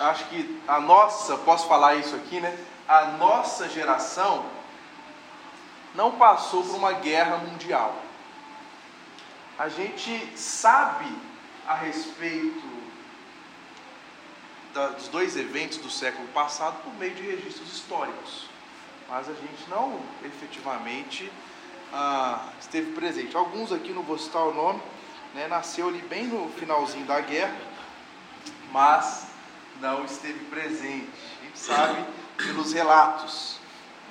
acho que a nossa, posso falar isso aqui, né? A nossa geração não passou por uma guerra mundial. A gente sabe a respeito da, dos dois eventos do século passado por meio de registros históricos, mas a gente não efetivamente ah, esteve presente. Alguns aqui não vou citar o nome, né, nasceu ali bem no finalzinho da guerra, mas não esteve presente. A gente sabe pelos relatos,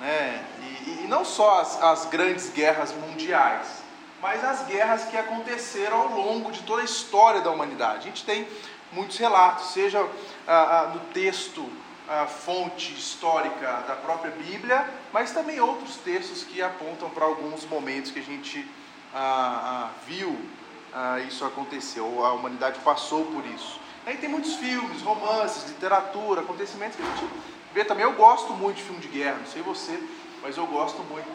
né, e, e não só as, as grandes guerras mundiais, mas as guerras que aconteceram ao longo de toda a história da humanidade. A gente tem muitos relatos, seja ah, ah, no texto, ah, fonte histórica da própria Bíblia, mas também outros textos que apontam para alguns momentos que a gente ah, ah, viu ah, isso acontecer, ou a humanidade passou por isso. Aí tem muitos filmes, romances, literatura, acontecimentos que a gente vê também. Eu gosto muito de filme de guerra, não sei você, mas eu gosto muito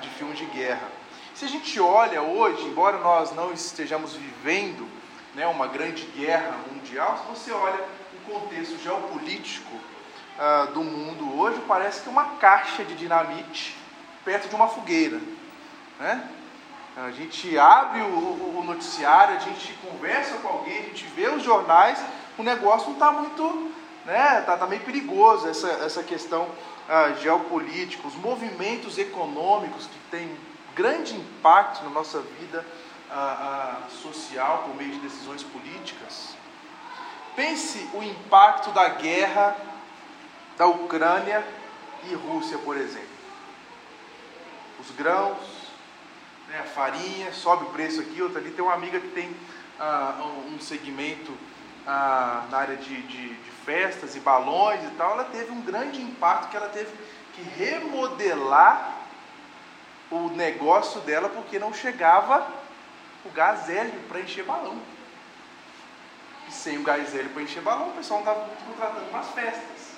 de filme de guerra. Se a gente olha hoje, embora nós não estejamos vivendo né, uma grande guerra mundial, se você olha o contexto geopolítico uh, do mundo hoje, parece que é uma caixa de dinamite perto de uma fogueira. Né? A gente abre o, o, noticiário, a gente conversa com alguém, a gente vê os jornais, o negócio não está muito, né? Tá, tá, meio perigoso essa, essa questão uh, geopolítica, os movimentos econômicos que têm grande impacto na nossa vida social por meio de decisões políticas. Pense o impacto da guerra da Ucrânia e Rússia, por exemplo. Os grãos, né, a farinha, sobe o preço aqui, outra ali. Tem uma amiga que tem ah, um segmento ah, na área de, de, de festas e balões e tal. Ela teve um grande impacto que ela teve que remodelar o negócio dela porque não chegava o gás hélio para encher balão. E sem o gás hélio para encher balão, o pessoal não está contratando para as festas.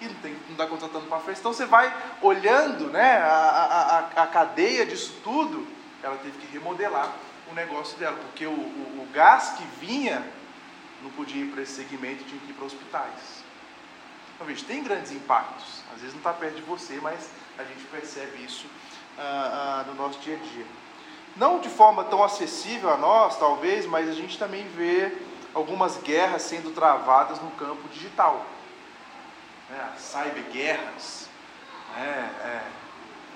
E não está contratando para festa. Então você vai olhando né, a, a, a, cadeia disso tudo, ela teve que remodelar o negócio dela, porque o, o, o gás que vinha não podia ir para esse segmento, tinha que ir para hospitais. Então, veja, tem grandes impactos. Às vezes não está perto de você, mas a gente percebe isso ah, ah, no nosso dia a dia não de forma tão acessível a nós, talvez, mas a gente também vê algumas guerras sendo travadas no campo digital. Né? Cyberguerras, é,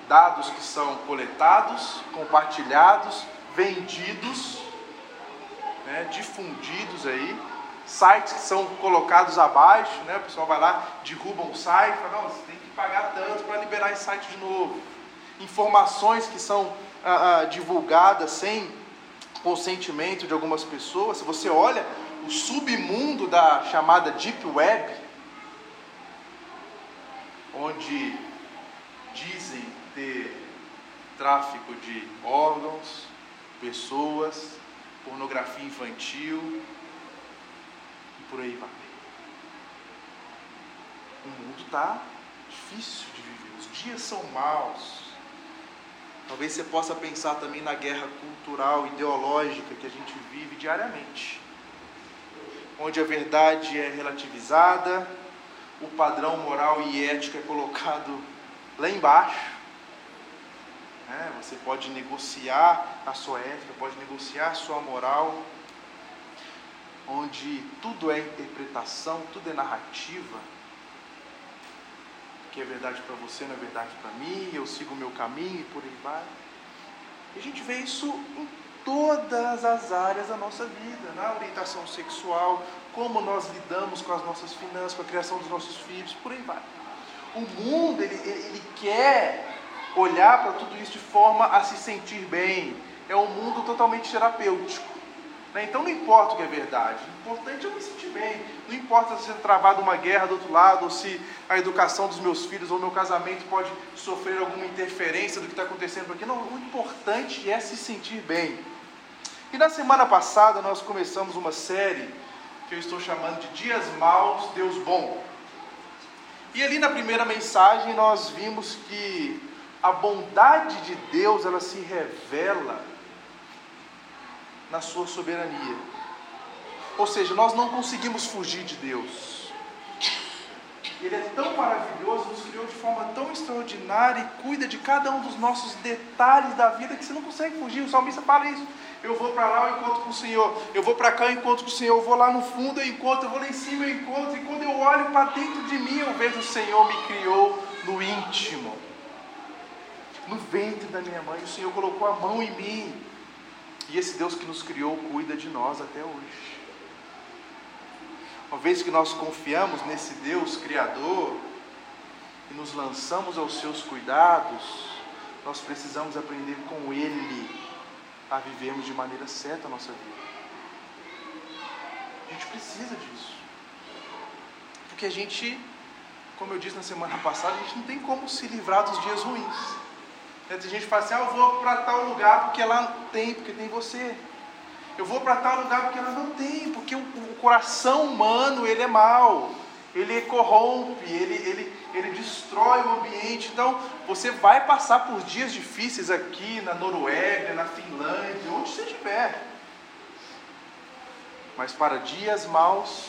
dados que são coletados, compartilhados, vendidos, né? difundidos aí, sites que são colocados abaixo, né? o pessoal vai lá, derruba um site, fala, não, você tem que pagar tanto para liberar esse site de novo. Informações que são ah, ah, divulgada sem consentimento de algumas pessoas, se você olha o submundo da chamada Deep Web, onde ter tráfico de órgãos, pessoas, pornografia infantil e por aí vai. O mundo está difícil de viver, os dias são maus. Talvez você possa pensar também na guerra cultural, ideológica que a gente vive diariamente, onde a verdade é relativizada, o padrão moral e ético é colocado lá embaixo. É, você pode negociar a sua ética, pode negociar a sua moral, onde tudo é interpretação, tudo é narrativa que é verdade para você não é verdade para mim, eu sigo o meu caminho e por aí vai. E a gente vê isso em todas as áreas da nossa vida, na orientação sexual, como nós lidamos com as nossas finanças, com a criação dos nossos filhos, por aí vai. O mundo, ele, ele, ele quer olhar para tudo isso de forma a se sentir bem. É um mundo totalmente terapêutico. Né? Então não importa o que é verdade, o importante é eu me sentir bem. Não importa se é travado uma guerra do outro lado, ou se a educação dos meus filhos ou meu casamento pode sofrer alguma interferência do que está acontecendo aqui. Não, o importante é se sentir bem. E na semana passada nós começamos uma série que eu estou chamando de Dias Maus, Deus Bom. E ali na primeira mensagem nós vimos que a bondade de Deus ela se revela na sua soberania. Ou seja, nós não conseguimos fugir de Deus. Ele é tão maravilhoso, nos criou de forma tão extraordinária e cuida de cada um dos nossos detalhes da vida que você não consegue fugir. O salmista fala isso. Eu vou para lá, eu encontro com o Senhor. Eu vou para cá, eu encontro com o Senhor. Eu vou lá no fundo, eu encontro. Eu vou lá em cima, eu encontro. E quando eu olho para dentro de mim, eu vejo o Senhor me criou no íntimo. No ventre da minha mãe, o Senhor colocou a mão em mim. E esse Deus que nos criou cuida de nós até hoje. Uma vez que nós confiamos nesse Deus Criador e nos lançamos aos seus cuidados, nós precisamos aprender com Ele a vivermos de maneira certa a nossa vida. A gente precisa disso. Porque a gente, como eu disse na semana passada, a gente não tem como se livrar dos dias ruins. Tem gente que fala assim, ah, eu vou para tal lugar porque lá tem, porque tem você. Eu vou para tal lugar porque ela não tem, porque o, o, coração humano ele é mau, ele corrompe, ele, ele, ele destrói o ambiente. Então você vai passar por dias difíceis aqui na Noruega, na Finlândia, onde você estiver. Mas para dias maus,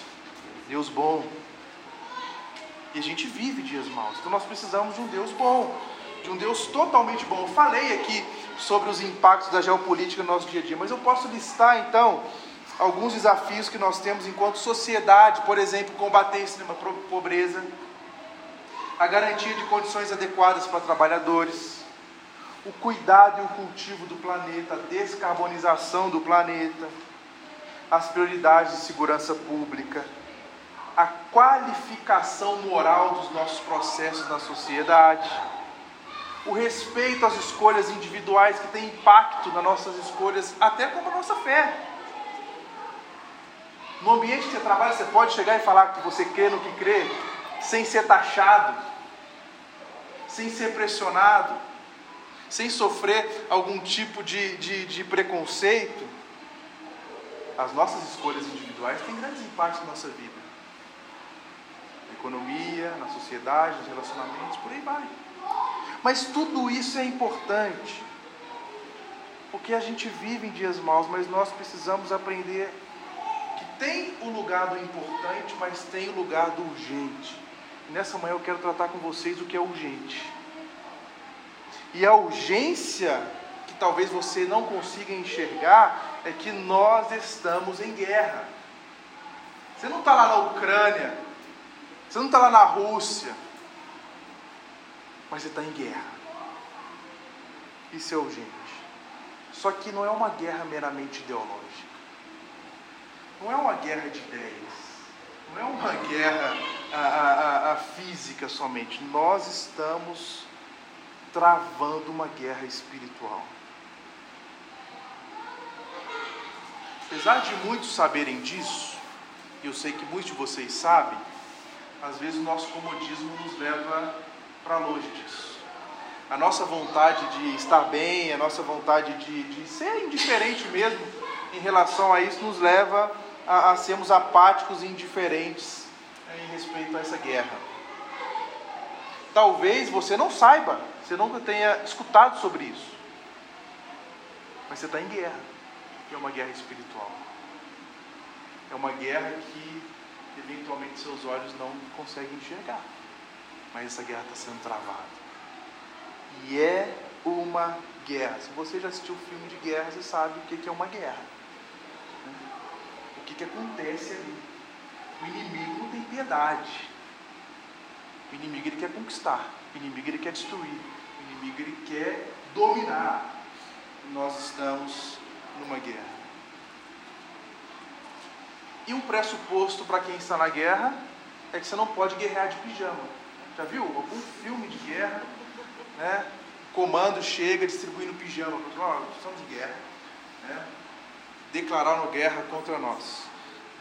Deus bom. E a gente vive dias maus. Então nós precisamos de um Deus bom, de um Deus totalmente bom. Eu falei aqui sobre os impactos da geopolítica no nosso dia a dia, mas eu posso listar então alguns desafios que nós temos enquanto sociedade, por exemplo, combater a extrema pobreza, a garantia de condições adequadas para trabalhadores, o cuidado e o cultivo do planeta, a descarbonização do planeta, as prioridades de segurança pública, a qualificação moral dos nossos processos na sociedade o respeito às escolhas individuais que têm impacto nas nossas escolhas, até como a nossa fé. No ambiente que você trabalha, você pode chegar e falar que você crê no que crê, sem ser taxado, sem ser pressionado, sem sofrer algum tipo de, de, de preconceito. As nossas escolhas individuais têm grandes impactos na nossa vida. Na economia, na sociedade, nos relacionamentos, por aí vai. Mas tudo isso é importante, porque a gente vive em dias maus, mas nós precisamos aprender que tem o lugar do importante, mas tem o lugar do urgente. E nessa manhã eu quero tratar com vocês o que é urgente. E a urgência que talvez você não consiga enxergar é que nós estamos em guerra. Você não está lá na Ucrânia, você não está lá na Rússia, mas você está em guerra. Isso é urgente. Só que não é uma guerra meramente ideológica. Não é uma guerra de ideias. Não é uma guerra a, a, a física somente. Nós estamos travando uma guerra espiritual. Apesar de muitos saberem disso, e eu sei que muitos de vocês sabem, às vezes o nosso comodismo nos leva para longe disso. A nossa vontade de estar bem, a nossa vontade de, de ser indiferente mesmo em relação a isso, nos leva a, a sermos apáticos e indiferentes né, em respeito a essa guerra. Talvez você não saiba, você nunca tenha escutado sobre isso, mas você está em guerra, é uma guerra espiritual. É uma guerra que eventualmente seus olhos não conseguem enxergar mas essa guerra está sendo travada. E é uma guerra. Se você já assistiu filme de guerra, você sabe o que é uma guerra. O que, que acontece ali. O inimigo não tem piedade. O inimigo ele quer conquistar. O inimigo ele quer destruir. O inimigo ele quer dominar. Nós estamos numa guerra. E um pressuposto para quem está na guerra é que você não pode guerrear de pijama. Já viu algum filme de guerra? Né? Comando chega distribuindo pijama. Oh, estamos em guerra. Né? Declararam guerra contra nós.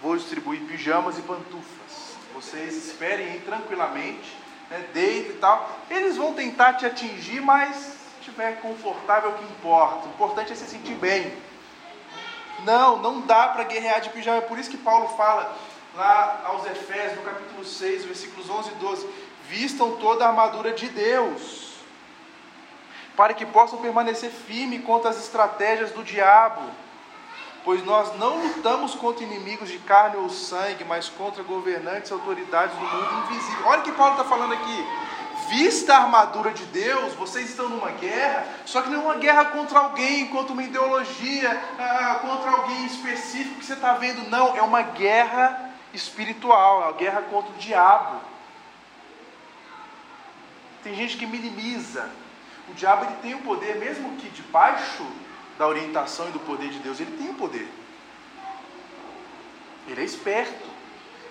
Vou distribuir pijamas e pantufas. Vocês esperem tranquilamente, né? deita e tal. Eles vão tentar te atingir, mas se estiver confortável, que importa. O importante é se sentir bem. Não, não dá para guerrear de pijama. É por isso que Paulo fala lá aos Efésios, no capítulo 6, versículos 11 e 12 vistam toda a armadura de Deus, para que possam permanecer firmes contra as estratégias do diabo. pois nós não lutamos contra inimigos de carne ou sangue, mas contra governantes e autoridades do mundo invisível. Olha o que Paulo está falando aqui. Vista a armadura de Deus, vocês estão numa guerra, só que não é uma guerra contra alguém, contra uma ideologia, ah, contra alguém específico que você está vendo, não, é uma guerra espiritual, é uma guerra contra o diabo. Tem gente que minimiza. O diabo ele tem o poder, mesmo que debaixo da orientação e do poder de Deus, ele tem o poder. Ele é esperto.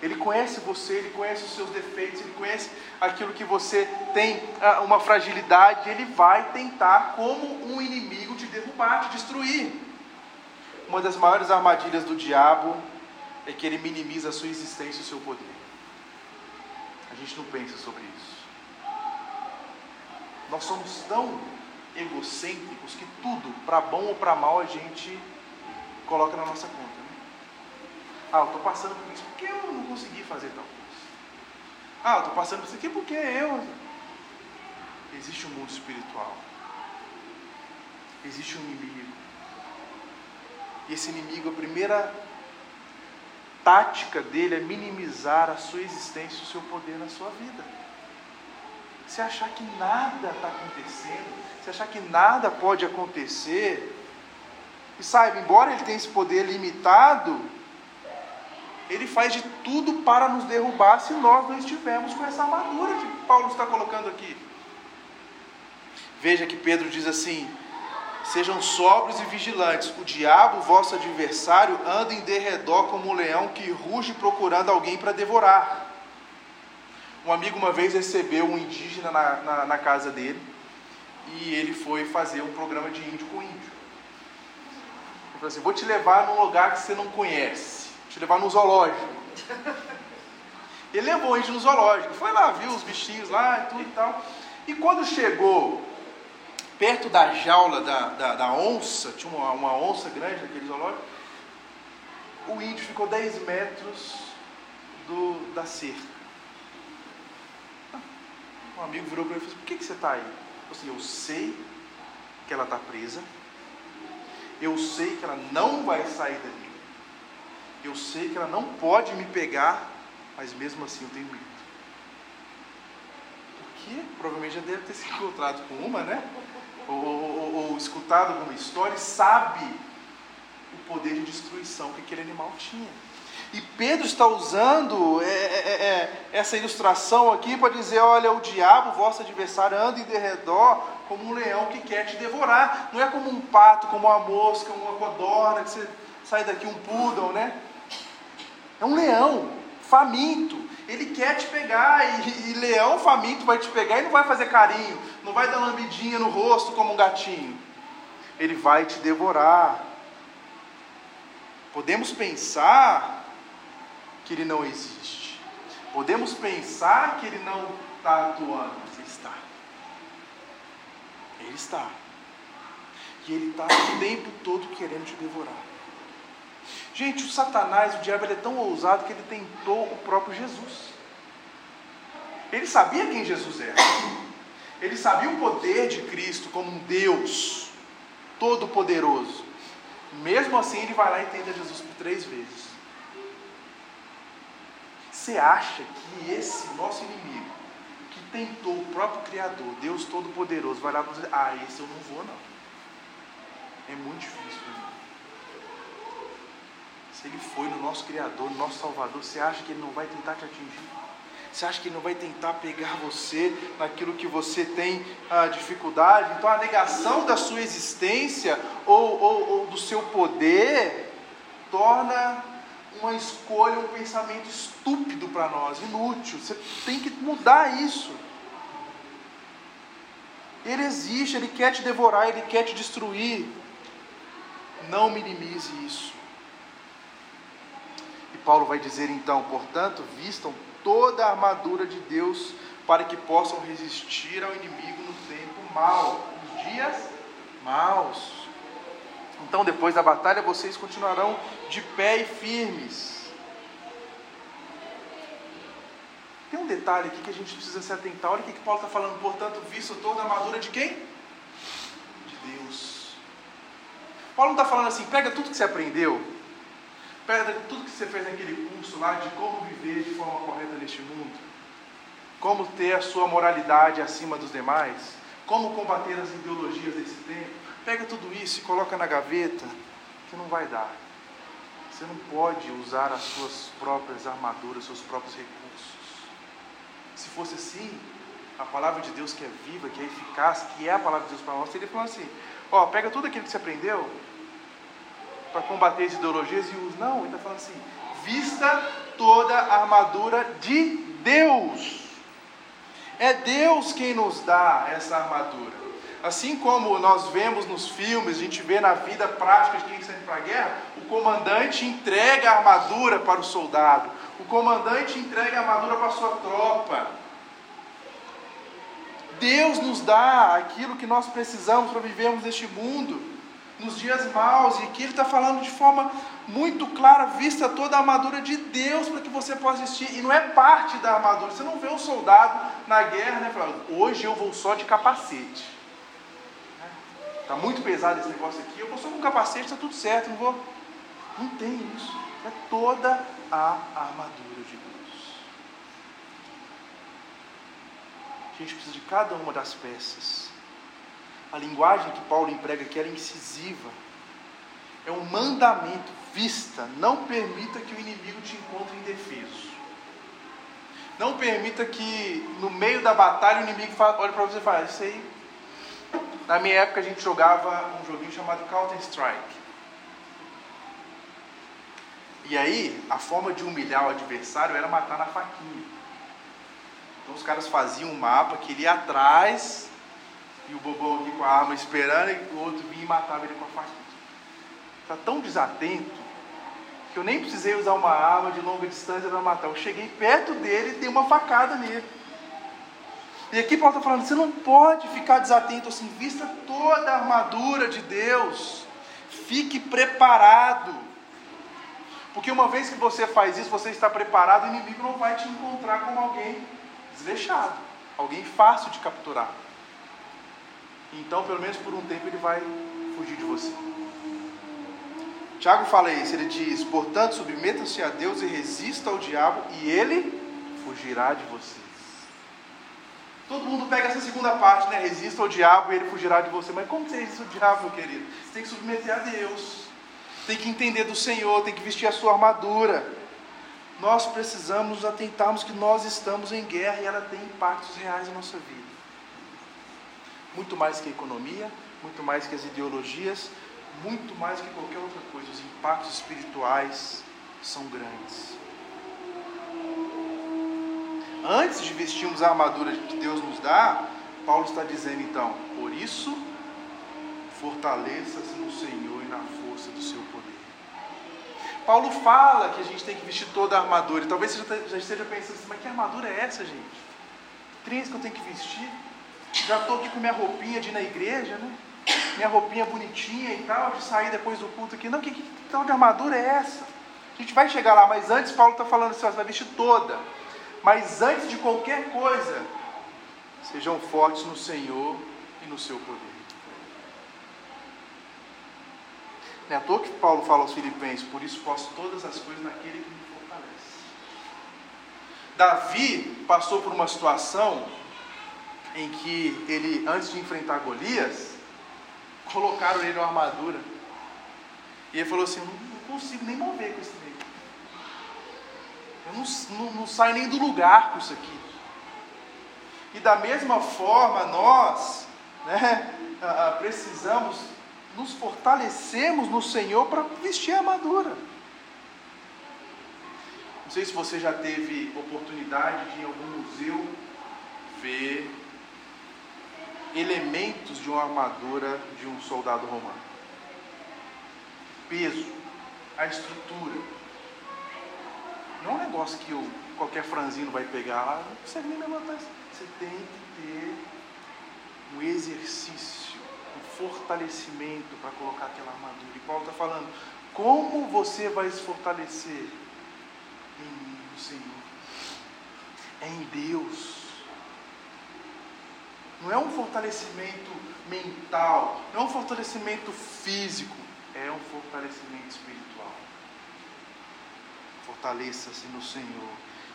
Ele conhece você, ele conhece os seus defeitos, ele conhece aquilo que você tem ah, uma fragilidade, ele vai tentar, como um inimigo, te derrubar, te destruir. Uma das maiores armadilhas do diabo é que ele minimiza a sua existência e o seu poder. A gente não pensa sobre isso. Nós somos tão egocêntricos que tudo, para bom ou para mal, a gente coloca na nossa conta. Né? Ah, eu estou passando por isso porque eu não consegui fazer tal coisa. Ah, eu estou passando por isso aqui porque eu. Existe um mundo espiritual. Existe um inimigo. E esse inimigo, a primeira tática dele é minimizar a sua existência e o seu poder na sua vida. Se achar que nada está acontecendo, se achar que nada pode acontecer, e saiba, embora ele tenha esse poder limitado, ele faz de tudo para nos derrubar se nós não estivermos com essa armadura que Paulo está colocando aqui. Veja que Pedro diz assim: Sejam sóbrios e vigilantes. O diabo, vosso adversário, anda em derredor como um leão que ruge procurando alguém para devorar. Um amigo uma vez recebeu um indígena na, na, na casa dele e ele foi fazer um programa de índio com índio. Ele falou assim: Vou te levar num lugar que você não conhece, vou te levar no zoológico. Ele levou o índio no zoológico, foi lá, viu os bichinhos lá e tudo e tal. E quando chegou perto da jaula da, da, da onça, tinha uma, uma onça grande naquele zoológico, o índio ficou 10 metros do, da cerca. Um amigo virou para ele e falou assim, por que, que você está aí? assim, eu sei que ela está presa, eu sei que ela não vai sair dali, eu sei que ela não pode me pegar, mas mesmo assim eu tenho medo. Porque provavelmente já deve ter se encontrado com uma, né? Ou, ou, ou escutado alguma história e sabe o poder de destruição que aquele animal tinha. E Pedro está usando é, é, é, é, essa ilustração aqui para dizer: olha, o diabo, vosso adversário, anda em derredor como um leão que quer te devorar. Não é como um pato, como uma mosca, uma codorna, que você sai daqui um poodle, né? É um leão faminto. Ele quer te pegar, e, e leão faminto vai te pegar e não vai fazer carinho, não vai dar lambidinha no rosto como um gatinho. Ele vai te devorar. Podemos pensar que ele não existe. Podemos pensar que ele não está atuando, mas ele está. Ele está. E ele está o tempo todo querendo te devorar. Gente, o Satanás, o diabo, ele é tão ousado que ele tentou o próprio Jesus. Ele sabia quem Jesus era. Ele sabia o poder de Cristo como um Deus todo-poderoso. Mesmo assim, ele vai lá e tenta Jesus por três vezes. Você acha que esse nosso inimigo, que tentou o próprio Criador, Deus Todo-Poderoso, vai lá e dizer: Ah, esse eu não vou, não. É muito difícil para mim. Se ele foi no nosso Criador, no nosso Salvador, você acha que ele não vai tentar te atingir? Você acha que ele não vai tentar pegar você naquilo que você tem ah, dificuldade? Então a negação da sua existência ou, ou, ou do seu poder torna uma escolha, um pensamento estúpido para nós, inútil. Você tem que mudar isso. Ele existe, ele quer te devorar, ele quer te destruir. Não minimize isso. E Paulo vai dizer então, portanto, vistam toda a armadura de Deus para que possam resistir ao inimigo no tempo mau, nos dias maus. Então, depois da batalha, vocês continuarão de pé e firmes. Tem um detalhe aqui que a gente precisa se atentar. Olha o que Paulo está falando. Portanto, visto toda a armadura de quem? De Deus. Paulo não está falando assim, pega tudo que você aprendeu, pega tudo que você fez naquele curso lá de como viver de forma correta neste mundo, como ter a sua moralidade acima dos demais, como combater as ideologias desse tempo. Pega tudo isso e coloca na gaveta, que não vai dar. Você não pode usar as suas próprias armaduras, seus próprios recursos. Se fosse assim, a palavra de Deus que é viva, que é eficaz, que é a palavra de Deus para nós, ele falou assim: ó, pega tudo aquilo que você aprendeu para combater as ideologias e usa. Não, ele está falando assim: vista toda a armadura de Deus. É Deus quem nos dá essa armadura. Assim como nós vemos nos filmes, a gente vê na vida prática de quem indo para a guerra, o comandante entrega a armadura para o soldado, o comandante entrega a armadura para a sua tropa. Deus nos dá aquilo que nós precisamos para vivermos neste mundo, nos dias maus, e aqui Ele está falando de forma muito clara, vista toda a armadura de Deus para que você possa existir, e não é parte da armadura, você não vê o soldado na guerra, né, falando, hoje eu vou só de capacete. Está muito pesado esse negócio aqui, eu vou só com capacete, está tudo certo, não vou. Não tem isso. É toda a armadura de Deus. A gente precisa de cada uma das peças. A linguagem que Paulo emprega aqui é incisiva. É um mandamento. Vista, não permita que o inimigo te encontre indefeso. Não permita que no meio da batalha o inimigo olhe para você e fale, isso aí na minha época a gente jogava um joguinho chamado Counter Strike. E aí, a forma de humilhar o adversário era matar na faquinha. Então os caras faziam um mapa que ele ia atrás e o bobão aqui com a arma esperando e o outro vinha e matava ele com a faquinha. Está tão desatento que eu nem precisei usar uma arma de longa distância para matar. Eu cheguei perto dele e dei uma facada nele. E aqui Paulo está falando, você não pode ficar desatento assim, vista toda a armadura de Deus, fique preparado. Porque uma vez que você faz isso, você está preparado, o inimigo não vai te encontrar como alguém desleixado, alguém fácil de capturar. Então, pelo menos por um tempo, ele vai fugir de você. Tiago fala isso, ele diz: portanto, submeta-se a Deus e resista ao diabo, e ele fugirá de você. Todo mundo pega essa segunda parte, né? Resista ao diabo e ele fugirá de você. Mas como você resiste ao diabo, meu querido? Você tem que submeter a Deus. Tem que entender do Senhor, tem que vestir a sua armadura. Nós precisamos nos atentarmos que nós estamos em guerra e ela tem impactos reais na nossa vida. Muito mais que a economia, muito mais que as ideologias, muito mais que qualquer outra coisa. Os impactos espirituais são grandes. Antes de vestirmos a armadura que Deus nos dá, Paulo está dizendo então: por isso, fortaleça-se no Senhor e na força do seu poder. Paulo fala que a gente tem que vestir toda a armadura. E talvez você já esteja pensando assim, mas que armadura é essa, gente? Três que eu tenho que vestir? Já estou aqui com minha roupinha de ir na igreja, né? Minha roupinha bonitinha e tal, de sair depois do culto aqui. Não, que, que tal de armadura é essa? A gente vai chegar lá, mas antes Paulo está falando assim, você vai vestir toda. Mas antes de qualquer coisa, sejam fortes no Senhor e no seu poder. Não é à toa que Paulo fala aos Filipenses, por isso posso todas as coisas naquele que me fortalece. Davi passou por uma situação em que ele, antes de enfrentar Golias, colocaram ele uma armadura. E ele falou assim: não consigo nem mover com esse eu não, não, não saio nem do lugar com isso aqui. E da mesma forma, nós né, precisamos nos fortalecermos no Senhor para vestir a armadura. Não sei se você já teve oportunidade de em algum museu ver elementos de uma armadura de um soldado romano. Peso, a estrutura, não é um negócio que o, qualquer franzino vai pegar lá, não consegue nem levantar isso. Você tem que ter um exercício, um fortalecimento para colocar aquela armadura. E Paulo está falando, como você vai se fortalecer? Em mim, no Senhor. É em Deus. Não é um fortalecimento mental, não é um fortalecimento físico, é um fortalecimento espiritual. Fortaleça-se no Senhor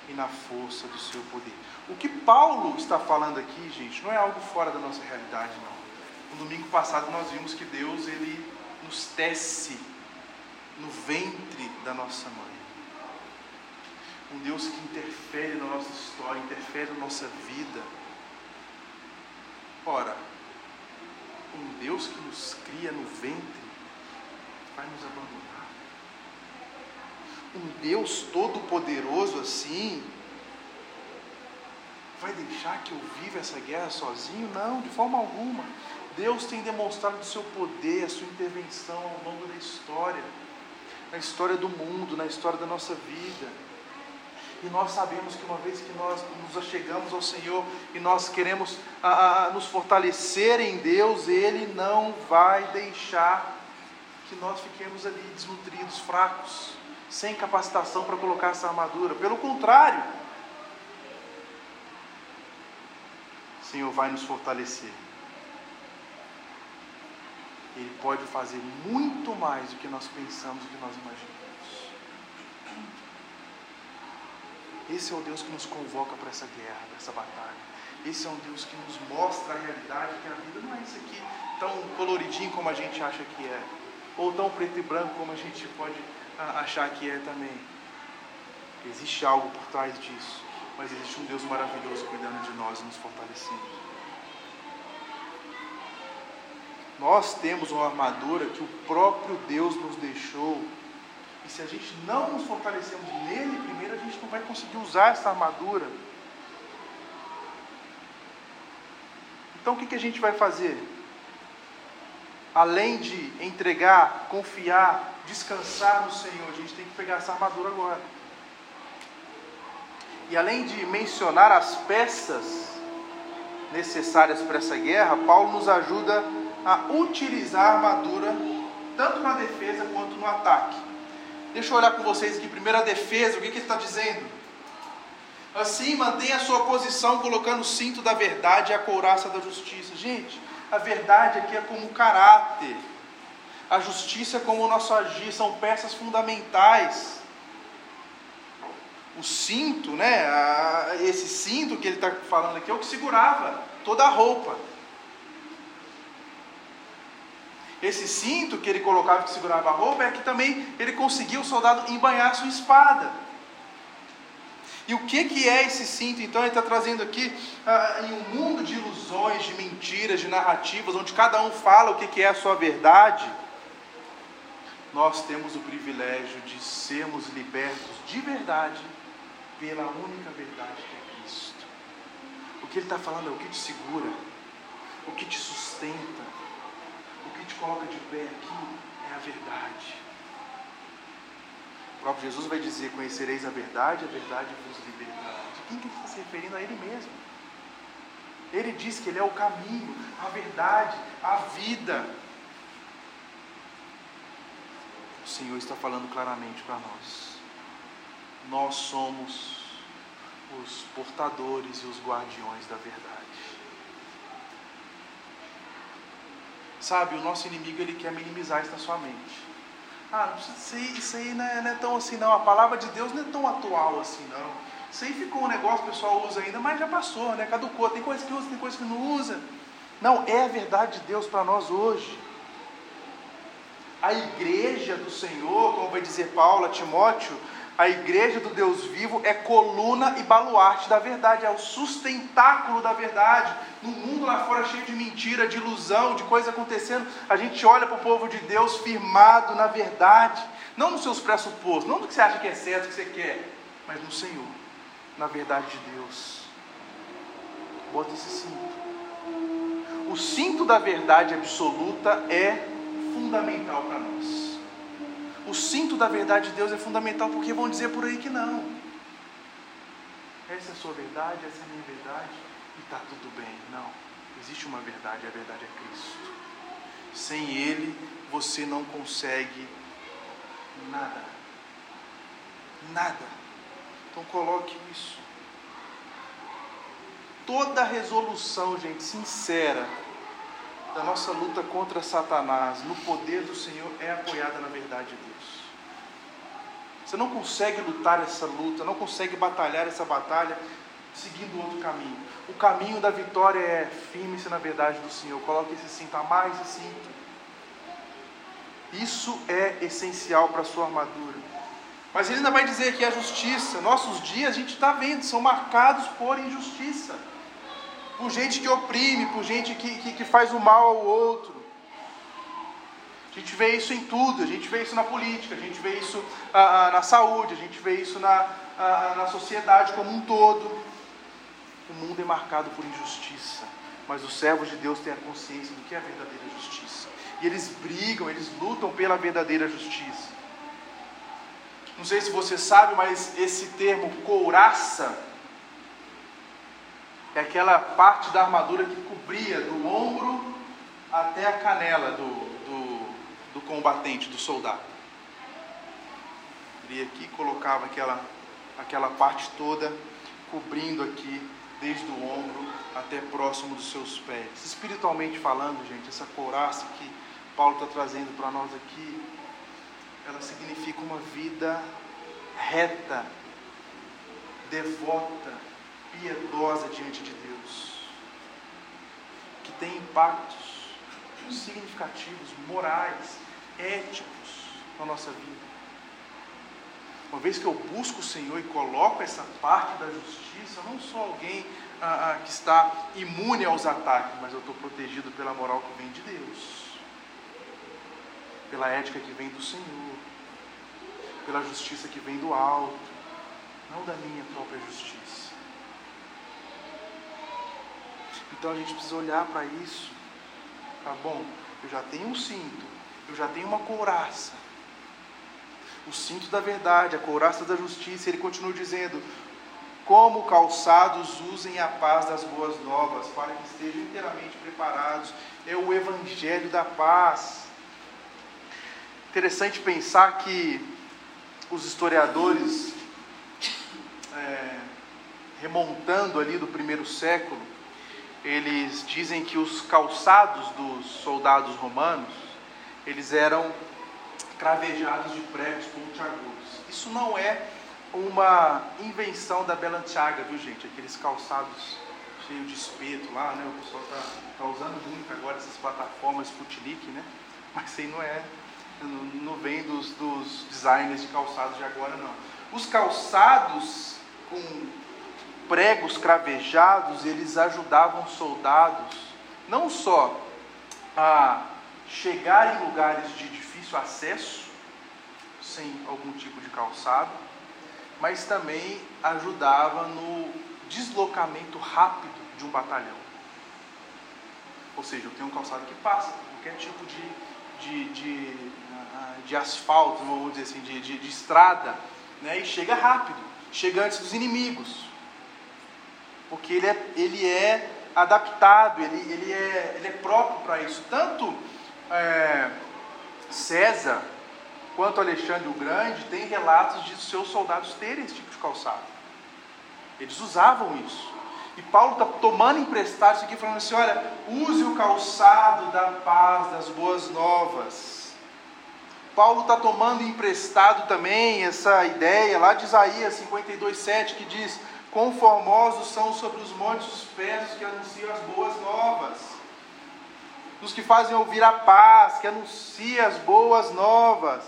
e na força do seu poder. O que Paulo está falando aqui, gente, não é algo fora da nossa realidade, não. No domingo passado nós vimos que Deus ele nos tece no ventre da nossa mãe. Um Deus que interfere na nossa história, interfere na nossa vida. Ora, um Deus que nos cria no ventre vai nos abandonar. Um Deus todo-poderoso assim vai deixar que eu viva essa guerra sozinho? Não, de forma alguma. Deus tem demonstrado o seu poder, a sua intervenção ao longo da história, na história do mundo, na história da nossa vida. E nós sabemos que uma vez que nós nos achegamos ao Senhor e nós queremos a, a, nos fortalecer em Deus, Ele não vai deixar que nós fiquemos ali desnutridos, fracos, sem capacitação para colocar essa armadura. Pelo contrário, o Senhor vai nos fortalecer. Ele pode fazer muito mais do que nós pensamos, do que nós imaginamos. Esse é o Deus que nos convoca para essa guerra, para essa batalha. Esse é um Deus que nos mostra a realidade, que a vida não é isso aqui tão coloridinho como a gente acha que é, ou tão preto e branco como a gente pode achar que é também. Existe algo por trás disso, mas existe um Deus maravilhoso cuidando de nós e nos fortalecendo. Nós temos uma armadura que o próprio Deus nos deixou e se a gente não nos fortalecermos nele primeiro, a gente não vai conseguir usar essa armadura. Então o que, que a gente vai fazer? Além de entregar, confiar, descansar no Senhor, a gente tem que pegar essa armadura agora. E além de mencionar as peças necessárias para essa guerra, Paulo nos ajuda a utilizar a armadura tanto na defesa quanto no ataque. Deixa eu olhar com vocês aqui, primeira defesa, o que, que ele está dizendo? Assim, mantenha a sua posição colocando o cinto da verdade e a couraça da justiça. Gente, a verdade aqui é como caráter, a justiça como o nosso agir, são peças fundamentais. O cinto, né? esse cinto que ele está falando aqui é o que segurava toda a roupa. Esse cinto que ele colocava que segurava a roupa é que também ele conseguia o soldado embanhar sua espada. E o que, que é esse cinto? Então ele está trazendo aqui ah, em um mundo de ilusões, de mentiras, de narrativas, onde cada um fala o que, que é a sua verdade. Nós temos o privilégio de sermos libertos de verdade pela única verdade que é Cristo. O que ele está falando é o que te segura, o que te sustenta, te coloca de pé aqui é a verdade. O próprio Jesus vai dizer: Conhecereis a verdade, a verdade vos libertará. De quem que ele está se referindo? A Ele mesmo. Ele diz que Ele é o caminho, a verdade, a vida. O Senhor está falando claramente para nós. Nós somos os portadores e os guardiões da verdade. Sabe, o nosso inimigo ele quer minimizar isso na sua mente. Ah, não precisa isso aí não é, não é, tão assim não. A palavra de Deus não é tão atual assim não. Isso aí ficou um negócio que o pessoal usa ainda, mas já passou, né? Caducou. Tem coisa que usa, tem coisa que não usa. Não, é a verdade de Deus para nós hoje. A igreja do Senhor, como vai dizer Paulo a Timóteo, a igreja do Deus vivo é coluna e baluarte da verdade, é o sustentáculo da verdade. No mundo lá fora cheio de mentira, de ilusão, de coisa acontecendo, a gente olha para o povo de Deus firmado na verdade, não nos seus pressupostos, não do que você acha que é certo, que você quer, mas no Senhor, na verdade de Deus. Bota esse cinto. O cinto da verdade absoluta é fundamental para nós. O cinto da verdade de Deus é fundamental porque vão dizer por aí que não. Essa é a sua verdade, essa é a minha verdade e está tudo bem. Não. Existe uma verdade, a verdade é Cristo. Sem Ele você não consegue nada. Nada. Então coloque isso. Toda resolução, gente, sincera, da nossa luta contra Satanás no poder do Senhor é apoiada na verdade de Deus. Você não consegue lutar essa luta, não consegue batalhar essa batalha seguindo outro caminho. O caminho da vitória é firme-se na verdade do Senhor. Coloque esse cinto, amar esse cinto. Isso é essencial para a sua armadura. Mas ele ainda vai dizer que a justiça, nossos dias, a gente está vendo, são marcados por injustiça. Por gente que oprime, por gente que, que, que faz o mal ao outro. A gente vê isso em tudo, a gente vê isso na política, a gente vê isso ah, ah, na saúde, a gente vê isso na, ah, na sociedade como um todo. O mundo é marcado por injustiça, mas os servos de Deus têm a consciência do que é a verdadeira justiça. E eles brigam, eles lutam pela verdadeira justiça. Não sei se você sabe, mas esse termo couraça é aquela parte da armadura que cobria do ombro até a canela do, do combatente, do soldado. Ele aqui colocava aquela, aquela parte toda, cobrindo aqui, desde o ombro até próximo dos seus pés. Espiritualmente falando, gente, essa couraça que Paulo está trazendo para nós aqui, ela significa uma vida reta, devota, piedosa diante de Deus, que tem impactos significativos, morais, éticos na nossa vida. Uma vez que eu busco o Senhor e coloco essa parte da justiça, não sou alguém ah, ah, que está imune aos ataques, mas eu estou protegido pela moral que vem de Deus, pela ética que vem do Senhor, pela justiça que vem do alto, não da minha própria justiça. Então a gente precisa olhar para isso. Tá bom, eu já tenho um cinto, eu já tenho uma couraça. O cinto da verdade, a couraça da justiça. Ele continua dizendo: Como calçados usem a paz das boas novas, para que estejam inteiramente preparados. É o evangelho da paz. Interessante pensar que os historiadores, é, remontando ali do primeiro século, eles dizem que os calçados dos soldados romanos eles eram cravejados de pregos pontiagudos. Isso não é uma invenção da Belanciaga, viu gente? Aqueles calçados cheios de espeto lá, né? O pessoal está tá usando muito agora essas plataformas Sputnik, né? Mas isso aí não é, não vem dos, dos designers de calçados de agora, não. Os calçados com pregos cravejados, eles ajudavam soldados não só a chegar em lugares de difícil acesso, sem algum tipo de calçado, mas também ajudava no deslocamento rápido de um batalhão. Ou seja, eu tenho um calçado que passa qualquer tipo de, de, de, ah, de asfalto, vamos dizer assim, de, de, de estrada, né? e chega rápido, chega antes dos inimigos. Porque ele é, ele é adaptado, ele, ele, é, ele é próprio para isso. Tanto é, César quanto Alexandre o Grande têm relatos de seus soldados terem esse tipo de calçado. Eles usavam isso. E Paulo está tomando emprestado isso aqui, falando assim: olha, use o calçado da paz, das boas novas. Paulo está tomando emprestado também essa ideia lá de Isaías 52,7 que diz: Conformosos são sobre os montes os pés que anunciam as boas novas dos que fazem ouvir a paz, que anuncia as boas novas,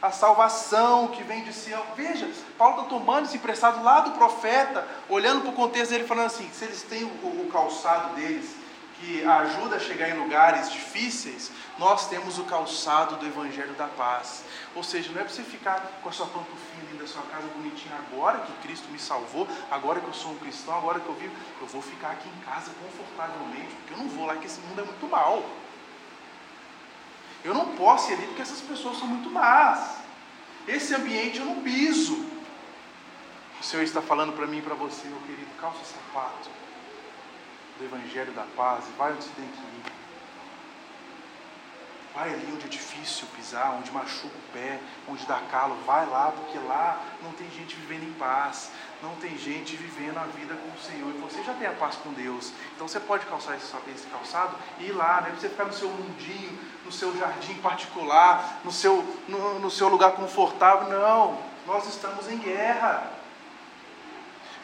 a salvação que vem de Sião. Veja, Paulo está tomando esse emprestado lá do profeta, olhando para o contexto dele, falando assim: se eles têm o, o calçado deles, que ajuda a chegar em lugares difíceis, nós temos o calçado do Evangelho da Paz. Ou seja, não é para você ficar com a sua pantufinha dentro da sua casa bonitinha agora que Cristo me salvou, agora que eu sou um cristão, agora que eu vivo, eu vou ficar aqui em casa confortavelmente, porque eu não vou lá que esse mundo é muito mal. Eu não posso ir ali porque essas pessoas são muito más. Esse ambiente eu não piso. O Senhor está falando para mim e para você, meu querido, calça o sapato do Evangelho da Paz e vai onde você tem que ir. Vai ali onde é difícil pisar, onde machuca o pé, onde dá calo, vai lá, porque lá não tem gente vivendo em paz, não tem gente vivendo a vida com o Senhor. E você já tem a paz com Deus. Então você pode calçar esse, calçado e ir lá, não é você ficar no seu mundinho, no seu jardim particular, no seu, no, no seu lugar confortável. Não, nós estamos em guerra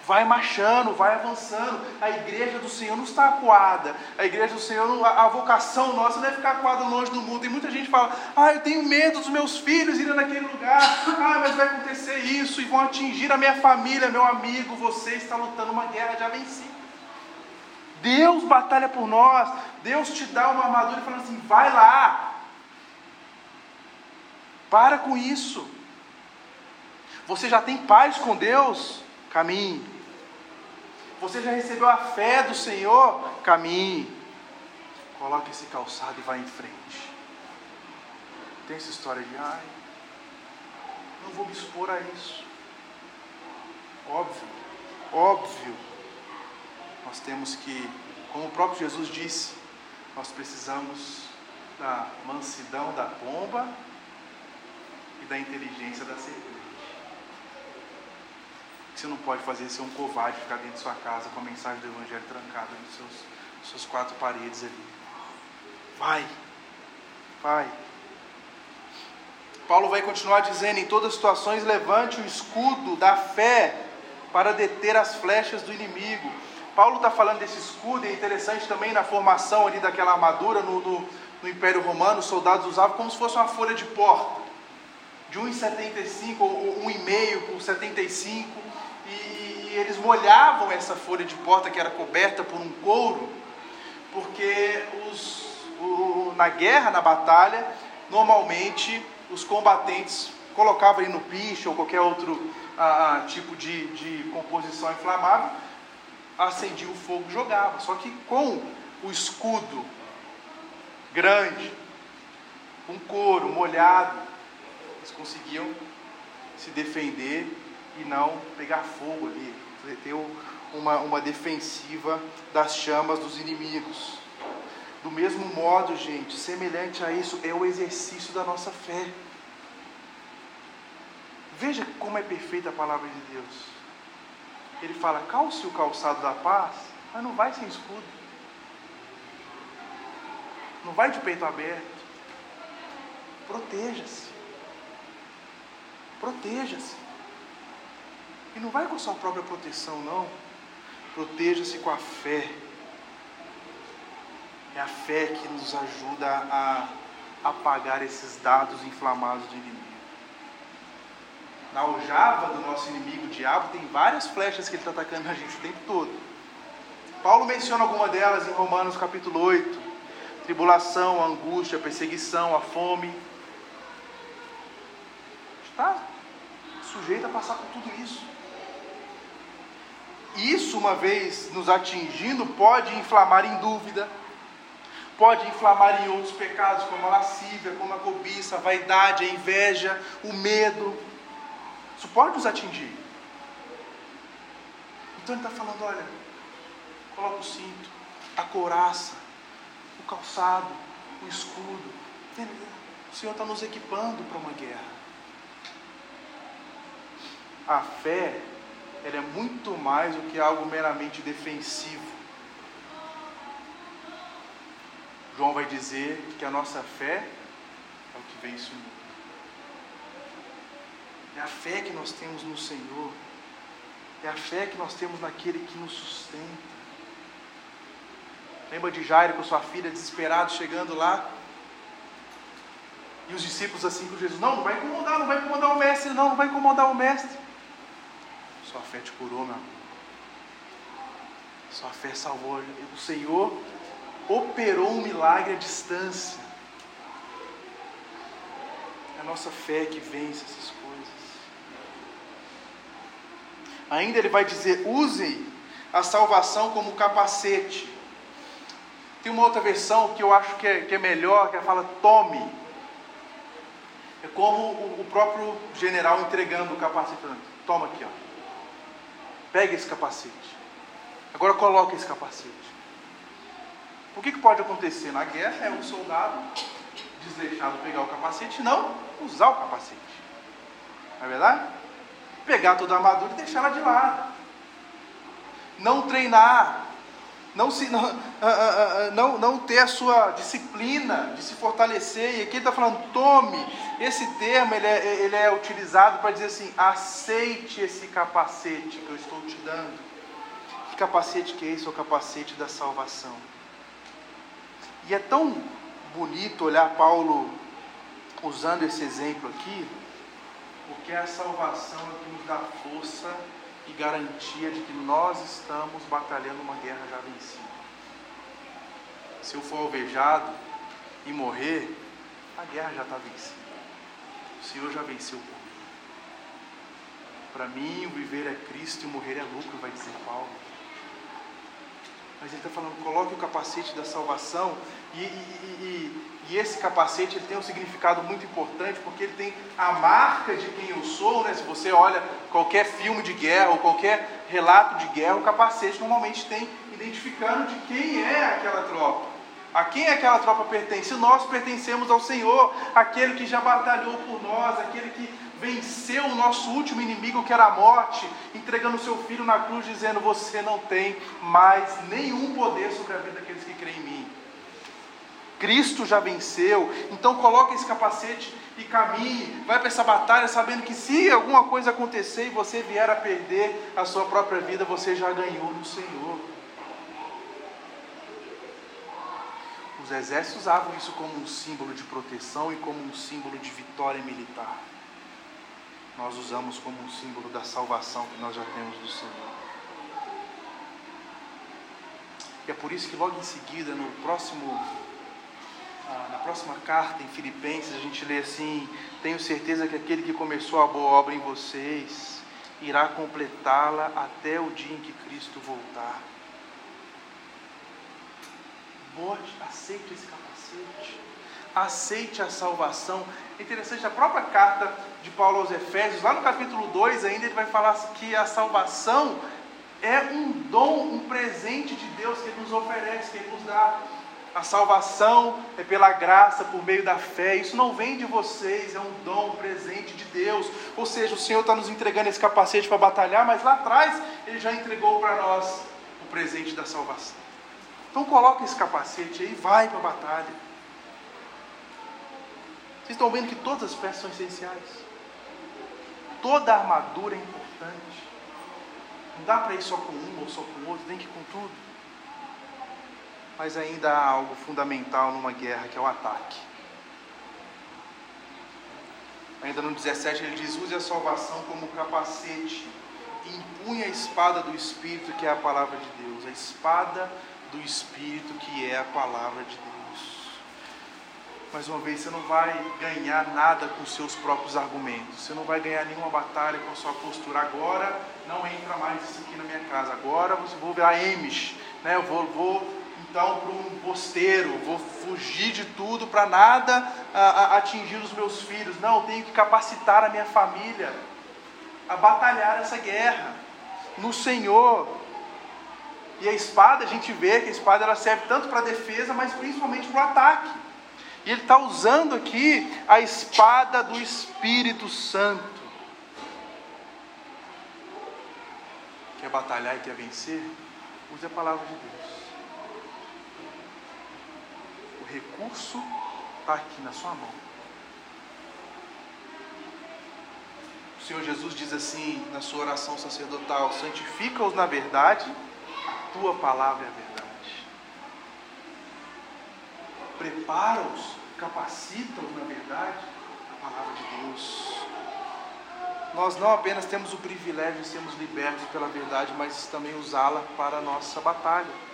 vai marchando, vai avançando. A igreja do Senhor não está acuada. A igreja do Senhor, a, vocação nossa não é ficar acuada longe do mundo. E muita gente fala: Ah, eu tenho medo dos meus filhos irem naquele lugar. Ah, mas vai acontecer isso e vão atingir a minha família, meu amigo. Você está lutando uma guerra já vencida. Deus batalha por nós. Deus te dá uma armadura e fala assim: vai lá. Para com isso. Você já tem paz com Deus? Caminhe. Você já recebeu a fé do Senhor? Caminhe. Coloque esse calçado e vá em frente. Tem essa história de, ai, não vou me expor a isso. Óbvio, óbvio. Nós temos que, como o próprio Jesus disse, nós precisamos da mansidão da pomba e da inteligência da serpente você não pode fazer ser um covarde, ficar dentro de sua casa com a mensagem do Evangelho trancada nos seus, suas quatro paredes ali. Vai, vai. Paulo vai continuar dizendo: em todas as situações, levante o escudo da fé para deter as flechas do inimigo. Paulo está falando desse escudo, e é interessante também na formação ali daquela armadura no, no, no Império Romano, os soldados usavam como se fosse uma folha de porta, de 1,75 ou 1,5 por 75 eles molhavam essa folha de porta que era coberta por um couro, porque os, o, na guerra, na batalha, normalmente os combatentes colocavam no piche ou qualquer outro ah, tipo de, de composição inflamável, acendia o fogo e jogava. Só que com o escudo grande, um couro molhado, eles conseguiam se defender e não pegar fogo ali, ter uma, uma defensiva das chamas dos inimigos. Do mesmo modo, gente, semelhante a isso é o exercício da nossa fé. Veja como é perfeita a palavra de Deus. Ele fala: calce o calçado da paz, mas não vai sem escudo. Não vai de peito aberto. Proteja-se. Proteja-se. E não vai com sua própria proteção, não. Proteja-se com a fé. É a fé que nos ajuda a apagar esses dados inflamados do inimigo. Na aljava do nosso inimigo, o diabo, tem várias flechas que ele está atacando a gente o tempo todo. Paulo menciona alguma delas em Romanos capítulo 8: tribulação, a angústia, a perseguição, a fome. Está sujeito a passar por tudo isso isso, uma vez nos atingindo, pode inflamar em dúvida, pode inflamar em outros pecados, como a lascívia, como a cobiça, a vaidade, a inveja, o medo. Isso pode nos atingir. Então ele está falando: olha, coloca o cinto, a couraça, o calçado, o escudo. O Senhor está nos equipando para uma guerra. A fé ela é muito mais do que algo meramente defensivo. João vai dizer que a nossa fé é o que vence o mundo. É a fé que nós temos no Senhor. É a fé que nós temos naquele que nos sustenta. Lembra de Jairo com sua filha desesperado chegando lá? E os discípulos assim com Jesus: Não, não vai incomodar, não vai incomodar o mestre, não, não vai incomodar o mestre. Sua fé te curou, meu amor. Sua fé salvou. O Senhor operou um milagre à distância. É a nossa fé que vence essas coisas. Ainda ele vai dizer: usem a salvação como capacete. Tem uma outra versão que eu acho que é, que é melhor, que ela fala: tome. É como o, o próprio general entregando o capacete. Toma aqui, ó. Pega esse capacete. Agora coloque esse capacete. O que, que pode acontecer? Na guerra é um soldado desleixado pegar o capacete e não usar o capacete. Não é verdade? Pegar toda a armadura e deixar ela de lado. Não treinar. Não, se, não, uh, uh, uh, não, não ter a sua disciplina de se fortalecer. E aqui ele está falando, tome. Esse termo ele é, ele é utilizado para dizer assim: aceite esse capacete que eu estou te dando. Que capacete que é esse? É o capacete da salvação. E é tão bonito olhar Paulo usando esse exemplo aqui, porque é a salvação é que nos dá força e garantia de que nós estamos batalhando uma guerra já vencida. Se eu for alvejado e morrer, a guerra já está vencida. O Senhor já venceu por mim. Para mim, o viver é Cristo e o morrer é lucro, vai dizer Paulo. Mas ele está falando, coloque o capacete da salvação e, e, e, e, esse capacete ele tem um significado muito importante porque ele tem a marca de quem eu sou. Né? Se você olha qualquer filme de guerra ou qualquer relato de guerra, o capacete normalmente tem identificando de quem é aquela tropa. A quem aquela tropa pertence? Nós pertencemos ao Senhor, aquele que já batalhou por nós, aquele que venceu o nosso último inimigo, que era a morte, entregando seu filho na cruz, dizendo: Você não tem mais nenhum poder sobre a vida daqueles que creem em mim. Cristo já venceu, então coloque esse capacete e caminhe, vai para essa batalha sabendo que se alguma coisa acontecer e você vier a perder a sua própria vida, você já ganhou no Senhor. Os exércitos usavam isso como um símbolo de proteção e como um símbolo de vitória militar nós usamos como um símbolo da salvação que nós já temos do Senhor. E é por isso que logo em seguida, no próximo, na próxima carta em Filipenses, a gente lê assim: Tenho certeza que aquele que começou a boa obra em vocês irá completá-la até o dia em que Cristo voltar. Bote, aceite esse capacete aceite a salvação. É interessante, a própria carta de Paulo aos Efésios, lá no capítulo 2 ainda, ele vai falar que a salvação é um dom, um presente de Deus que ele nos oferece, que ele nos dá. A salvação é pela graça, por meio da fé. Isso não vem de vocês, é um dom, um presente de Deus. Ou seja, o Senhor está nos entregando esse capacete para batalhar, mas lá atrás Ele já entregou para nós o presente da salvação. Então coloca esse capacete aí e vai para a batalha. Vocês estão vendo que todas as peças são essenciais. Toda armadura é importante. Não dá para ir só com uma ou só com outra, tem que ir com tudo. Mas ainda há algo fundamental numa guerra que é o ataque. Ainda no 17 ele diz: use a salvação como capacete e a espada do Espírito, que é a palavra de Deus. A espada do Espírito, que é a palavra de Deus mais uma vez, você não vai ganhar nada com seus próprios argumentos. Você não vai ganhar nenhuma batalha com a sua postura. Agora não entra mais isso aqui na minha casa. Agora você vou virar Amish, né? Eu vou, vou então para um posteiro, vou fugir de tudo para nada a, a, atingir os meus filhos. Não, tenho que capacitar a minha família a batalhar essa guerra no Senhor. E a espada, a gente vê que a espada ela serve tanto para defesa, mas principalmente para o ataque. E ele está usando aqui a espada do Espírito Santo. Quer batalhar e quer vencer? Use a palavra de Deus. O recurso está aqui na sua mão. O Senhor Jesus diz assim na sua oração sacerdotal: santifica-os na verdade, a tua palavra é a verdade prepara-os, capacita-os, na verdade, a palavra de Deus. Nós não apenas temos o privilégio de sermos libertos pela verdade, mas também usá-la para a nossa batalha.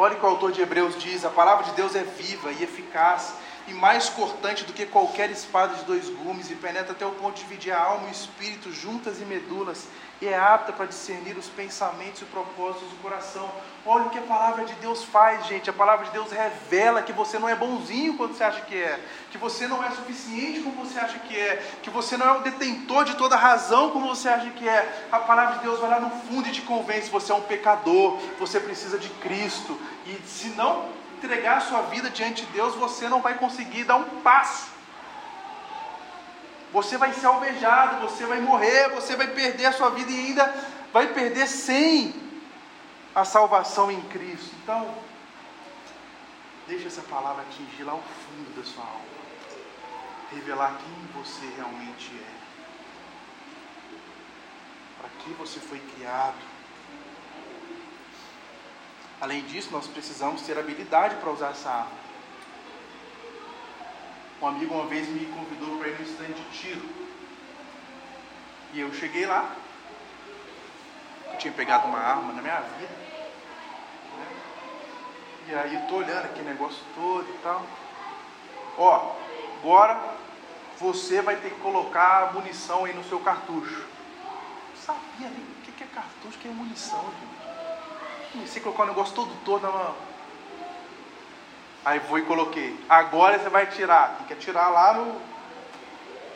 Olha o que o autor de Hebreus diz: a palavra de Deus é viva e eficaz e mais cortante do que qualquer espada de dois gumes, e penetra até o ponto de dividir a alma e o espírito, juntas e medulas, e é apta para discernir os pensamentos e propósitos do coração. Olha o que a palavra de Deus faz, gente. A palavra de Deus revela que você não é bonzinho quando você acha que é, que você não é suficiente como você acha que é, que você não é o detentor de toda razão como você acha que é. A palavra de Deus vai lá no fundo e te convence: você é um pecador, você precisa de Cristo, e se não entregar a sua vida diante de Deus, você não vai conseguir dar um passo. Você vai ser alvejado, você vai morrer, você vai perder a sua vida e ainda vai perder sem a salvação em Cristo. Então, deixa essa palavra atingir lá o fundo da sua alma, revelar quem você realmente é, para que você foi criado. Além disso, nós precisamos ter habilidade para usar essa arma. Um amigo uma vez me convidou para ir no stand de tiro. E eu cheguei lá. Eu tinha pegado uma arma na minha vida. Né? E aí eu tô olhando aquele negócio todo e tal. Ó, agora você vai ter que colocar munição aí no seu cartucho. Eu sabia nem o que é cartucho, o que é munição, gente. Comecei a colocar o negócio todo todo na Aí vou e coloquei. Agora você vai tirar. Tem que atirar lá no.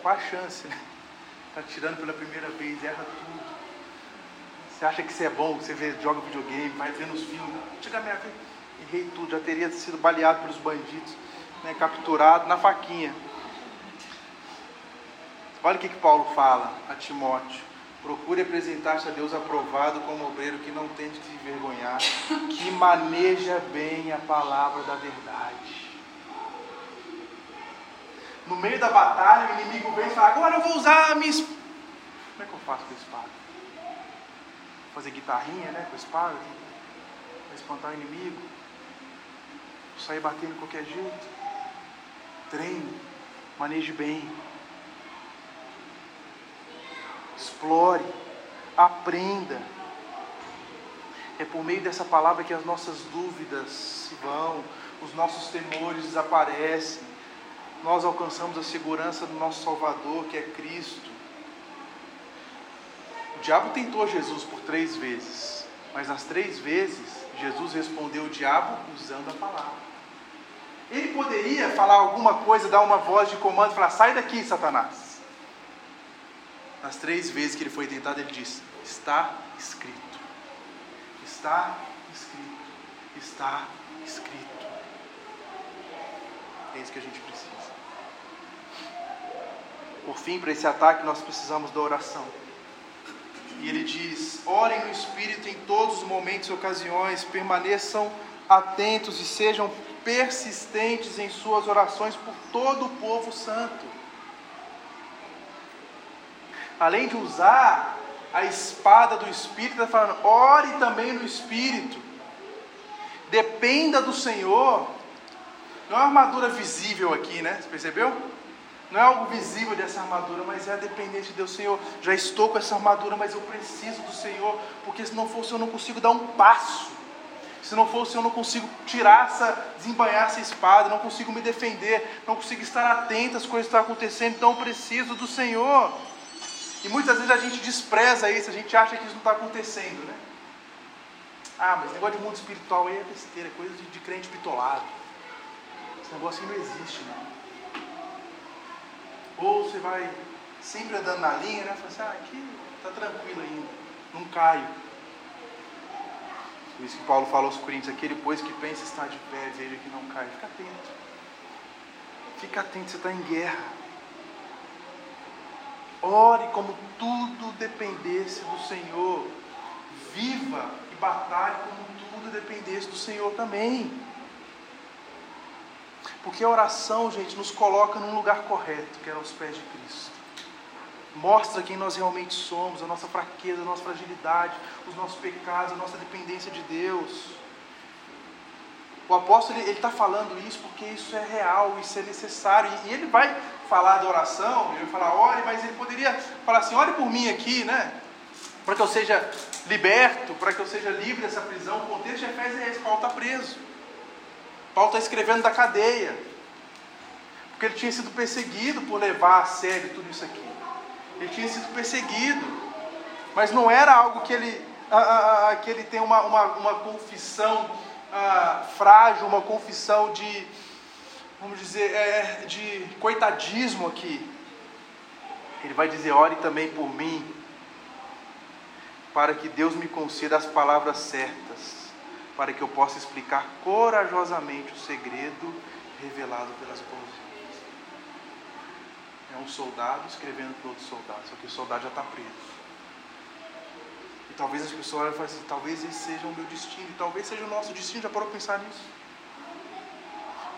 Com a chance, né? Tá tirando pela primeira vez, erra tudo. Você acha que você é bom, você vê, joga videogame, vai vendo os filmes. Chega a minha vez. Errei tudo, já teria sido baleado pelos bandidos, né? capturado na faquinha. Olha o que, que Paulo fala a Timóteo. Procure apresentar-se a Deus aprovado como obreiro que não tem de se envergonhar, que maneja bem a palavra da verdade. No meio da batalha, o inimigo vem e fala: Agora eu vou usar a minha espada. Como é que eu faço com a espada? Vou fazer guitarrinha né, com a espada? Para espantar o inimigo? Vou sair batendo de qualquer jeito? Treine, maneje bem explore, aprenda. É por meio dessa palavra que as nossas dúvidas se vão, os nossos temores desaparecem, nós alcançamos a segurança do nosso Salvador, que é Cristo. O diabo tentou Jesus por três vezes, mas nas três vezes Jesus respondeu o diabo usando a palavra. Ele poderia falar alguma coisa, dar uma voz de comando falar: sai daqui, Satanás. Nas três vezes que ele foi tentado, ele disse: Está escrito. Está escrito. Está escrito. É isso que a gente precisa. Por fim, para esse ataque, nós precisamos da oração. E ele diz: orem no Espírito em todos os momentos e ocasiões, permaneçam atentos e sejam persistentes em suas orações por todo o povo santo além de usar a espada do Espírito, está falando, ore também no Espírito. Dependa do Senhor. Não é uma armadura visível aqui, né? Você percebeu? Não é algo visível dessa armadura, mas é a dependência de Deus, Senhor. Já estou com essa armadura, mas eu preciso do Senhor, porque se não Senhor, eu não consigo dar um passo. Se não Senhor, eu não consigo tirar essa, desembanhar essa espada, não consigo me defender, não consigo estar atento às coisas que estão acontecendo, então eu preciso do Senhor. E muitas vezes a gente despreza isso, a gente acha que isso não está acontecendo, né? Ah, mas negócio de mundo espiritual aí é besteira, é coisa de, de crente bitolado. Esse negócio não existe, não. Ou você vai sempre andando na linha, né? Fala assim, ah, aqui está tranquilo ainda, não caio. Por isso que Paulo falou aos Coríntios, aquele pois que pensa estar de pé, veja que não cai. Fica atento. Fica atento, você está em guerra. Ore como tudo dependesse do Senhor. Viva e batalhe como tudo dependesse do Senhor também. Porque a oração, gente, nos coloca num lugar correto, que é aos pés de Cristo. Mostra quem nós realmente somos, a nossa fraqueza, a nossa fragilidade, os nossos pecados, a nossa dependência de Deus. O apóstolo ele está falando isso porque isso é real, isso é necessário. E ele vai falar da oração, ele vai falar, ore, mas ele poderia falar assim, ore por mim aqui, né? Para que eu seja liberto, para que eu seja livre dessa prisão. O contexto de Efésios é esse, Paulo está preso. Paulo está escrevendo da cadeia. Porque ele tinha sido perseguido por levar a sério tudo isso aqui. Ele tinha sido perseguido. Mas não era algo que ele, que ele tem uma, uma, uma confissão frágil, uma confissão de, vamos dizer, é, de coitadismo aqui. Ele vai dizer: ore também por mim, para que Deus me conceda as palavras certas, para que eu possa explicar corajosamente o segredo revelado pelas boas É um soldado escrevendo para outro soldado, só que o soldado já está preso. E talvez as pessoas olhem e falem assim, talvez esse seja o meu destino, e talvez seja o nosso destino, já parou pensar nisso?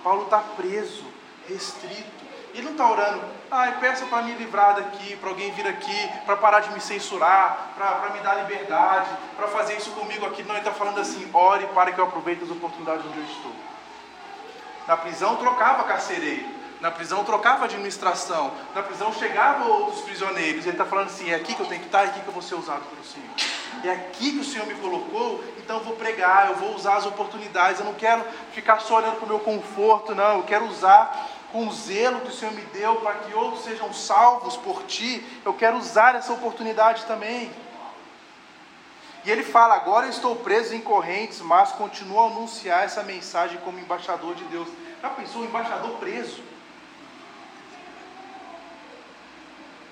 Paulo está preso, restrito. Ele não está orando, ai, peça para me livrar daqui, para alguém vir aqui, para parar de me censurar, para me dar liberdade, para fazer isso comigo aqui. Não, ele está falando assim, ore para que eu aproveite as oportunidades onde eu estou. Na prisão trocava carcereiro, na prisão trocava administração, na prisão chegava outros prisioneiros. Ele está falando assim, é aqui que eu tenho que estar, é aqui que eu vou ser usado pelo Senhor é aqui que o Senhor me colocou, então eu vou pregar, eu vou usar as oportunidades. Eu não quero ficar só olhando para o meu conforto, não. Eu quero usar com o zelo que o Senhor me deu para que outros sejam salvos por ti. Eu quero usar essa oportunidade também. E ele fala: Agora eu estou preso em correntes, mas continuo a anunciar essa mensagem como embaixador de Deus. Já pensou, um embaixador preso?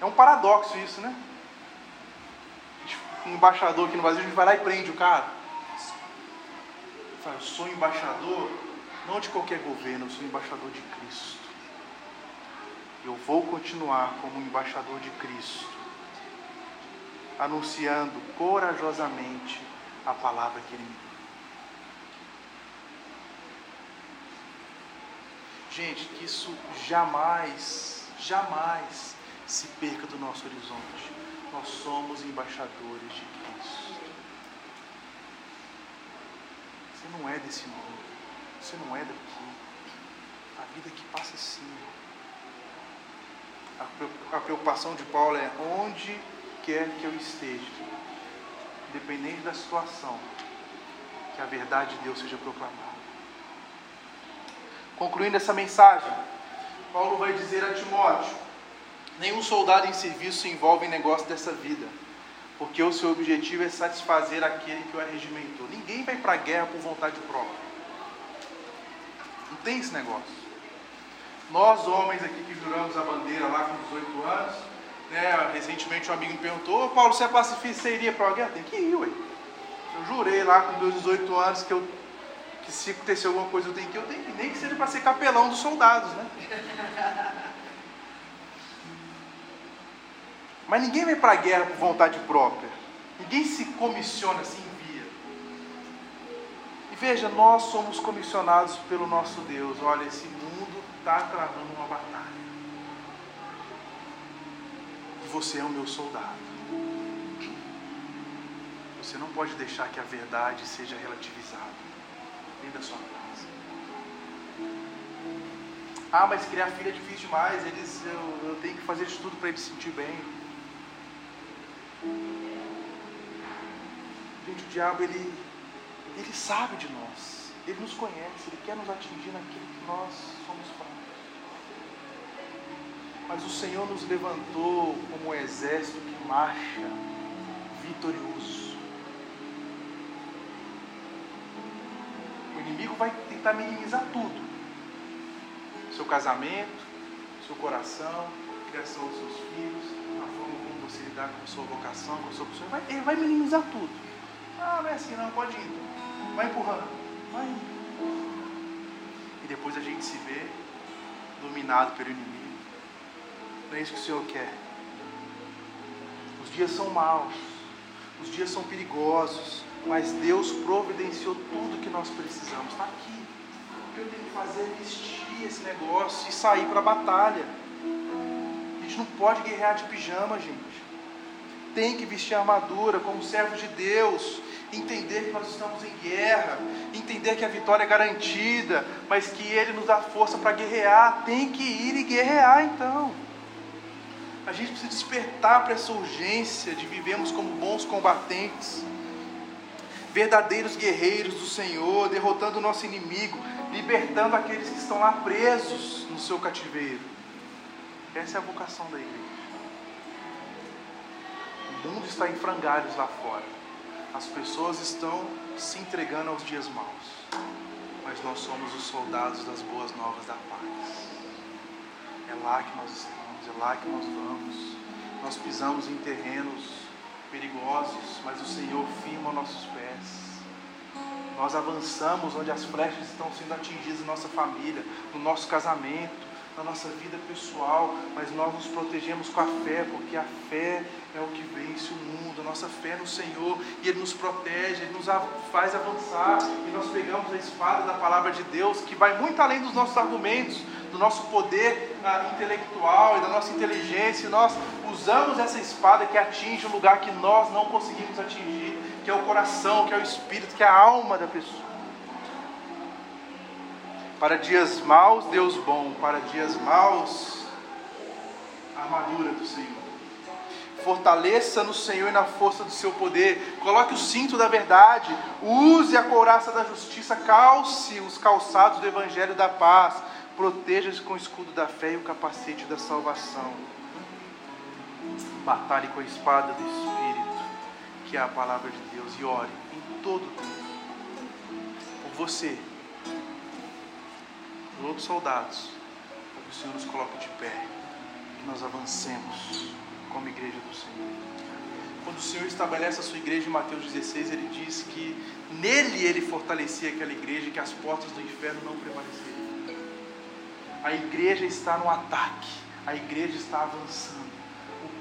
É um paradoxo isso, né? Embaixador aqui no Brasil, a gente vai lá e prende o cara. Eu sou embaixador, não de qualquer governo, eu sou embaixador de Cristo. Eu vou continuar como embaixador de Cristo, anunciando corajosamente a palavra que Ele me deu. Gente, que isso jamais, jamais se perca do nosso horizonte nós somos embaixadores de Cristo. Você não é desse mundo, você não é daqui. A vida que passa assim. A preocupação de Paulo é onde quer que eu esteja, independente da situação, que a verdade de Deus seja proclamada. Concluindo essa mensagem, Paulo vai dizer a Timóteo: Nenhum soldado em serviço se envolve em negócio dessa vida, porque o seu objetivo é satisfazer aquele que o arregimentou. Ninguém vai para a guerra por vontade própria. Não tem esse negócio. Nós, homens aqui que juramos a bandeira lá com 18 anos, né, recentemente um amigo me perguntou: Paulo, você é pacifista, você iria para a guerra? Tem que ir, ué. Eu jurei lá com meus 18 anos que, eu, que se acontecer alguma coisa eu tenho que eu tenho que nem que seja para ser capelão dos soldados, né? Mas ninguém vai para a guerra por vontade própria. Ninguém se comissiona, se envia. E veja, nós somos comissionados pelo nosso Deus. Olha, esse mundo está travando uma batalha. E você é o meu soldado. Você não pode deixar que a verdade seja relativizada dentro da sua casa. Ah, mas criar filho é difícil demais. Eles, eu, eu tenho que fazer de tudo para eles se sentir bem. Gente, o diabo, ele, ele sabe de nós. Ele nos conhece, ele quer nos atingir naquilo que nós somos fracos. Mas o Senhor nos levantou como um exército que marcha vitorioso. O inimigo vai tentar minimizar tudo. Seu casamento, seu coração, criação dos seus filhos, lidar com sua vocação, com sua pessoa. Ele vai minimizar tudo. Ah, não é assim, não, pode ir. Vai empurrando, vai E depois a gente se vê dominado pelo inimigo. Não é isso que o Senhor quer. Os dias são maus, os dias são perigosos, mas Deus providenciou tudo que nós precisamos. Está aqui. O que eu tenho que fazer é vestir esse negócio e sair para a batalha. A gente não pode guerrear de pijama, gente. Tem que vestir armadura como servo de Deus entender que nós estamos em guerra, entender que a vitória é garantida, mas que Ele nos dá força para guerrear. Tem que ir e guerrear então. A gente precisa despertar para essa urgência de vivermos como bons combatentes, verdadeiros guerreiros do Senhor, derrotando o nosso inimigo, libertando aqueles que estão lá presos no seu cativeiro. Essa é a vocação da igreja. O mundo está em frangalhos lá fora. As pessoas estão se entregando aos dias maus, mas nós somos os soldados das boas novas da paz. É lá que nós estamos, é lá que nós vamos. Nós pisamos em terrenos perigosos, mas o Senhor firma nossos pés. Nós avançamos onde as flechas estão sendo atingidas em nossa família, no nosso casamento, na nossa vida pessoal, mas nós nos protegemos com a fé, porque a fé é o que vence o mundo, a nossa fé no Senhor, e Ele nos protege, Ele nos faz avançar, e nós pegamos a espada da palavra de Deus, que vai muito além dos nossos argumentos, do nosso poder ah, intelectual e da nossa inteligência, e nós usamos essa espada que atinge um lugar que nós não conseguimos atingir, que é o coração, que é o espírito, que é a alma da pessoa. Para dias maus, Deus bom. Para dias maus, a armadura do Senhor. Fortaleça no Senhor e na força do seu poder. Coloque o cinto da verdade. Use a couraça da justiça. Calce os calçados do evangelho da paz. Proteja-se com o escudo da fé e o capacete da salvação. Batalhe com a espada do Espírito, que é a palavra de Deus, e ore em todo o tempo por você outros soldados, para que o Senhor nos coloque de pé e nós avancemos como igreja do Senhor. Quando o Senhor estabelece a sua igreja em Mateus 16, ele diz que nele ele fortalecia aquela igreja e que as portas do inferno não prevaleceriam. A igreja está no ataque, a igreja está avançando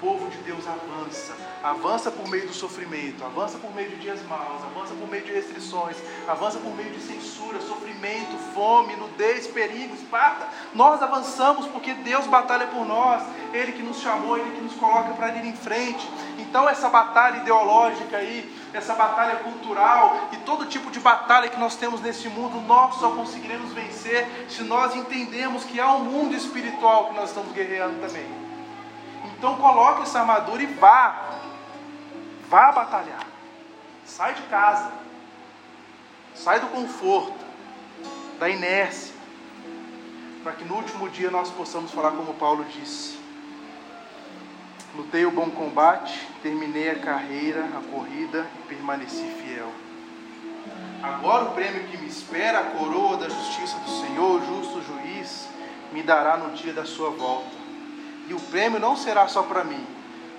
povo de Deus avança. Avança por meio do sofrimento, avança por meio de dias maus, avança por meio de restrições, avança por meio de censura, sofrimento, fome, nudez, perigo, esparta. Nós avançamos porque Deus batalha por nós, Ele que nos chamou, Ele que nos coloca para ir em frente. Então, essa batalha ideológica aí, essa batalha cultural e todo tipo de batalha que nós temos nesse mundo, nós só conseguiremos vencer se nós entendemos que há um mundo espiritual que nós estamos guerreando também. Então coloque essa armadura e vá. Vá batalhar. Sai de casa. Sai do conforto, da inércia. Para que no último dia nós possamos falar como Paulo disse. Lutei o bom combate, terminei a carreira, a corrida e permaneci fiel. Agora o prêmio que me espera, a coroa da justiça do Senhor, justo juiz, me dará no dia da sua volta e o prêmio não será só para mim,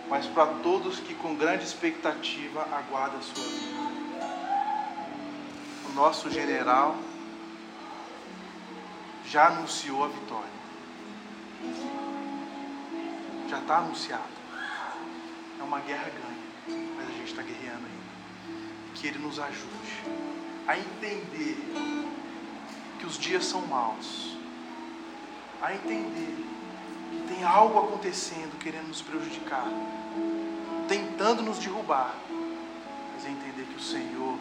mas para todos que com grande expectativa aguardam a sua vida. O nosso general já anunciou a vitória. Já está anunciado. É uma guerra ganha, mas a gente está guerreando ainda. Que Ele nos ajude a entender que os dias são maus, a entender tem algo acontecendo querendo nos prejudicar, tentando nos derrubar, mas é entender que o Senhor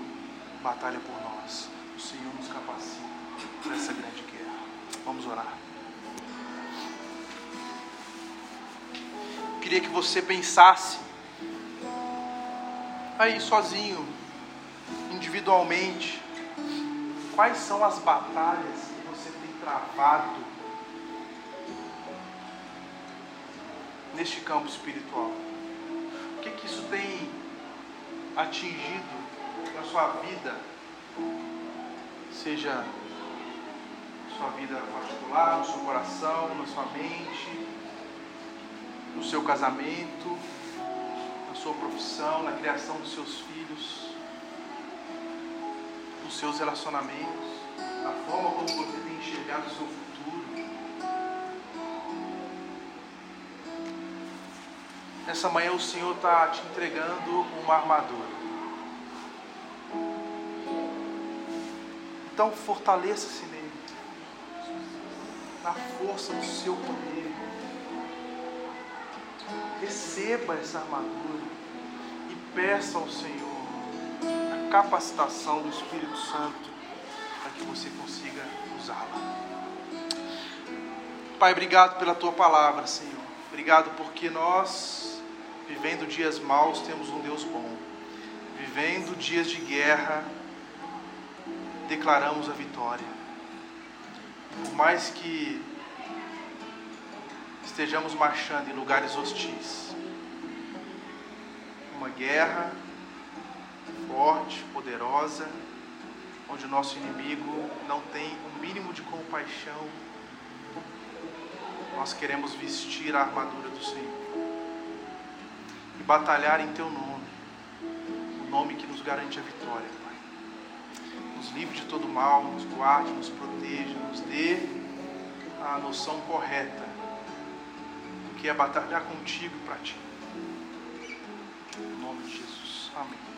batalha por nós, o Senhor nos capacita para essa grande guerra. Vamos orar. Queria que você pensasse aí sozinho, individualmente, quais são as batalhas que você tem travado neste campo espiritual? O que, que isso tem atingido na sua vida? Seja sua vida particular, no seu coração, na sua mente, no seu casamento, na sua profissão, na criação dos seus filhos, nos seus relacionamentos, na forma como você tem enxergado o seu futuro. Nessa manhã o Senhor está te entregando uma armadura. Então fortaleça-se nele, na força do seu poder. Receba essa armadura e peça ao Senhor a capacitação do Espírito Santo para que você consiga usá-la. Pai, obrigado pela tua palavra, Senhor. Obrigado porque nós Vivendo dias maus, temos um Deus bom. Vivendo dias de guerra, declaramos a vitória. Por mais que estejamos marchando em lugares hostis, uma guerra forte, poderosa, onde o nosso inimigo não tem um mínimo de compaixão, nós queremos vestir a armadura do Senhor e batalhar em Teu nome, o nome que nos garante a vitória, Pai. nos livre de todo mal, nos guarde, nos proteja, nos dê a noção correta do que é batalhar contigo para ti. Em nome de Jesus. Amém.